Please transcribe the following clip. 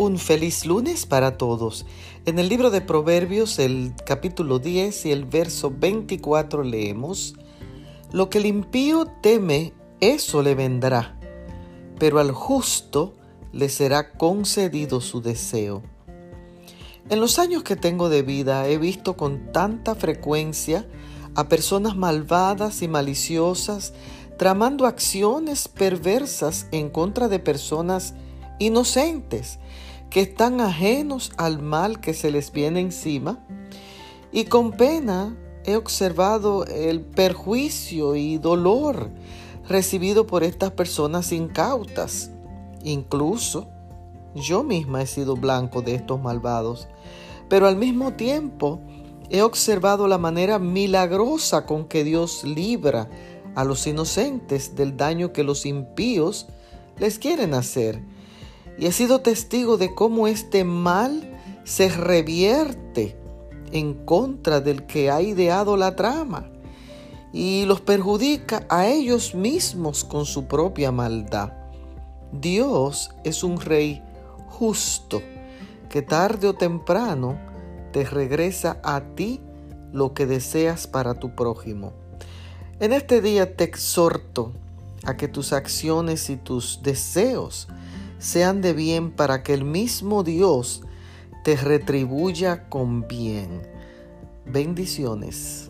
Un feliz lunes para todos. En el libro de Proverbios, el capítulo 10 y el verso 24 leemos, Lo que el impío teme, eso le vendrá, pero al justo le será concedido su deseo. En los años que tengo de vida he visto con tanta frecuencia a personas malvadas y maliciosas tramando acciones perversas en contra de personas inocentes que están ajenos al mal que se les viene encima. Y con pena he observado el perjuicio y dolor recibido por estas personas incautas. Incluso yo misma he sido blanco de estos malvados. Pero al mismo tiempo he observado la manera milagrosa con que Dios libra a los inocentes del daño que los impíos les quieren hacer y he sido testigo de cómo este mal se revierte en contra del que ha ideado la trama y los perjudica a ellos mismos con su propia maldad. Dios es un rey justo que tarde o temprano te regresa a ti lo que deseas para tu prójimo. En este día te exhorto a que tus acciones y tus deseos sean de bien para que el mismo Dios te retribuya con bien. Bendiciones.